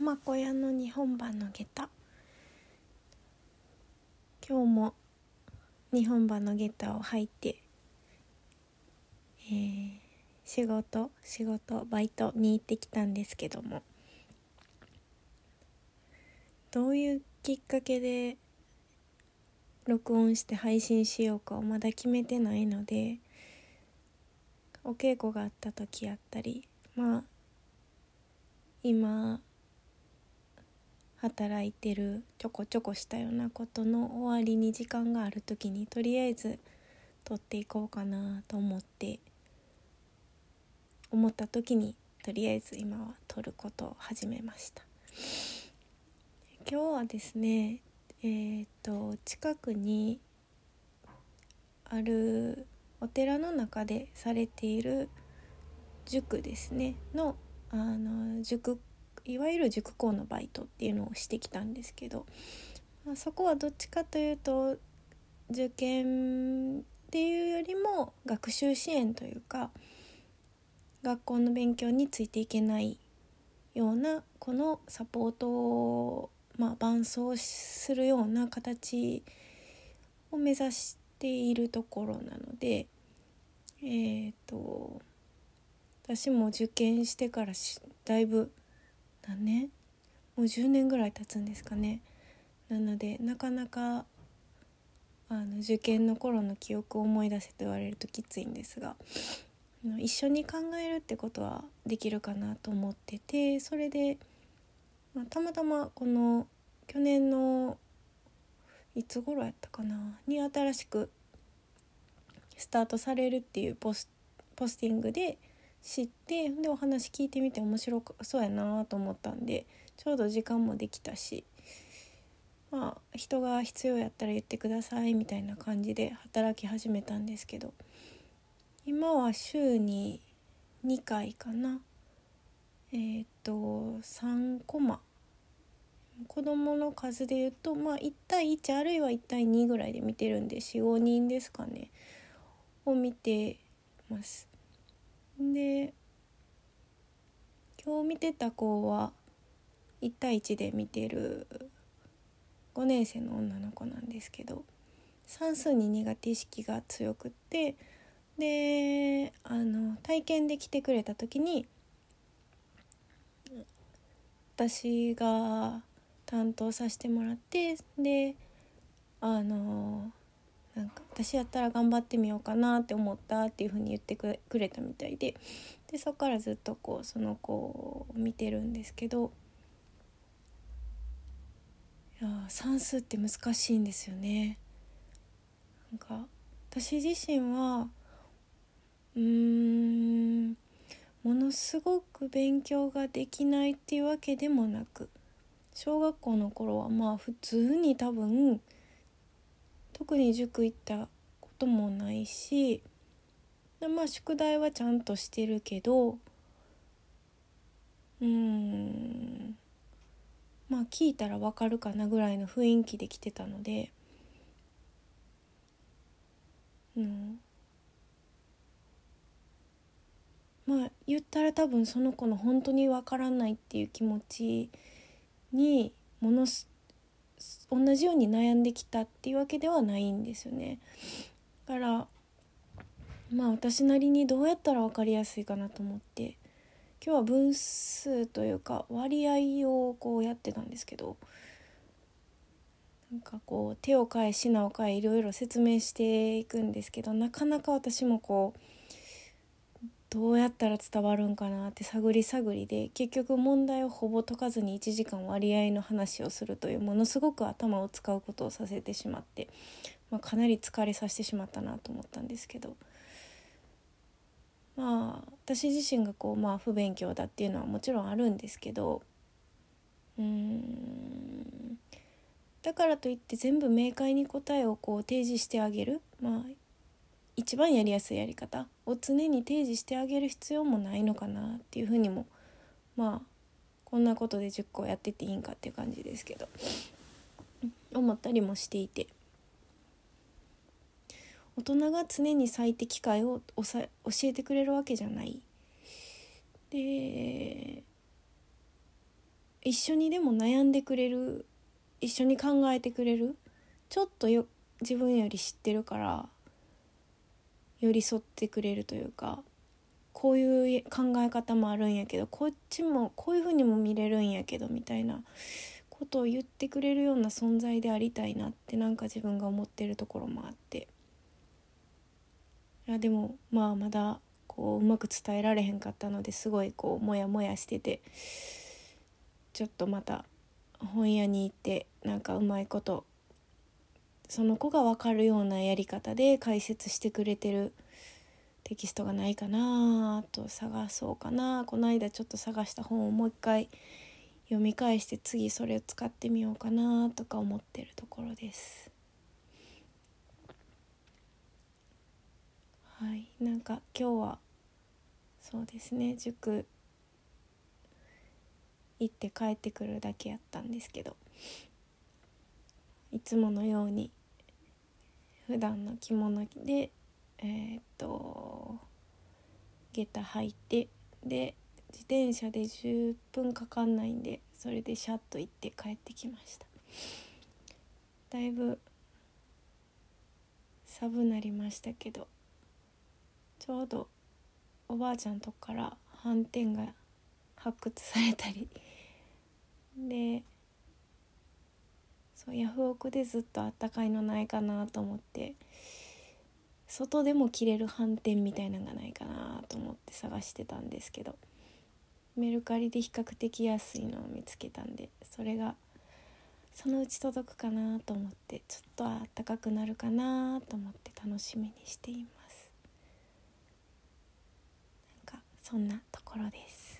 玉子屋の日本版の下駄。今日も日本版の下駄を履いて、えー、仕事仕事バイトに行ってきたんですけども。どういうきっかけで録音して配信しようかをまだ決めてないのでお稽古があった時やったりまあ今働いてるちょこちょこしたようなことの終わりに時間がある時にとりあえず撮っていこうかなと思って思った時にとりあえず今は撮ることを始めました。今日はですねえー、っと近くにあるお寺の中でされている塾ですね。のあの塾いわゆる塾校のバイトっていうのをしてきたんですけど、まあ、そこはどっちかというと受験っていうよりも学習支援というか学校の勉強についていけないようなこのサポートを、まあ、伴走するような形を目指しているところなのでえっ、ー、と私も受験してからだいぶ何年もう10年ぐらい経つんですかね。なのでなかなかあの受験の頃の記憶を思い出せと言われるときついんですが一緒に考えるってことはできるかなと思っててそれで、まあ、たまたまこの去年のいつ頃やったかなに新しくスタートされるっていうポスポスティングで知ってでお話聞いてみて面白そうやなと思ったんでちょうど時間もできたしまあ人が必要やったら言ってくださいみたいな感じで働き始めたんですけど今は週に2回かな。えっ、と3コマ。子供の数で言うとまあ1対1あるいは1対2ぐらいで見てるんで45人ですかね。を見てます。で今日見てた子は1対1で見てる5年生の女の子なんですけど算数に苦手意識が強くってであの体験で来てくれた時に私が担当させてもらってであのなんか私やったら頑張ってみようかなって思ったっていうふうに言ってくれたみたいででそこからずっとこうその子を見てるんですけどいや算数って難しいんですよね。なんか私自身はうーんものすごく勉強ができないっていうわけでもなく小学校の頃はまあ普通に多分特に塾行ったこともないしまあ宿題はちゃんとしてるけどうんまあ聞いたらわかるかなぐらいの雰囲気で来てたのでうん。まあ言ったら多分その子の本当にわからないっていう気持ちにものす同じように悩んできたっていうわけではないんですよね。だからまあ私なりにどうやったら分かりやすいかなと思って今日は分数というか割合をこうやってたんですけどなんかこう手を変え品を変えいろいろ説明していくんですけどなかなか私もこうどうやったら伝わるんかなって探り探りで結局問題をほぼ解かずに1時間割合の話をするというものすごく頭を使うことをさせてしまって、まあ、かなり疲れさせてしまったなと思ったんですけど。まあ私自身がこう、まあ、不勉強だっていうのはもちろんあるんですけど。うーん。だからといって全部明快に答えをこう提示してあげる。まあ一番やりやすいやり方を常に提示してあげる必要もないのかなっていうふうにもまあこんなことで10個やってていいんかっていう感じですけど 思ったりもしていて大人が常に最適解を教えてくれるわけじゃない。で一緒にでも悩んでくれる一緒に考えてくれるちょっとよ自分より知ってるから寄り添ってくれるというかこういう考え方もあるんやけどこっちもこういう風にも見れるんやけどみたいなことを言ってくれるような存在でありたいなってなんか自分が思ってるところもあって。いやでもまあまだこううまく伝えられへんかったのですごいこうモヤモヤしててちょっとまた本屋に行ってなんかうまいことその子が分かるようなやり方で解説してくれてるテキストがないかなと探そうかな。この間ちょっと探した本をもう一回読み返して次それを使ってみようかなとか思ってるところです。はい。なんか今日はそうですね。塾行って帰ってくるだけやったんですけど。いつものように普段の着物でえー、っと下駄履いてで自転車で10分かかんないんでそれでシャッと行って帰ってきました。だいぶ寒なりましたけどちょうどおばあちゃんとこから斑点が発掘されたり。でそうヤフオクでずっとあったかいのないかなと思って。外でも着れる斑点みたいなのがないかなと思って探してたんですけど。メルカリで比較的安いのを見つけたんでそれがそのうち届くかなと思ってちょっとあったかくなるかなと思って楽しみにしています。なんかそんなところです。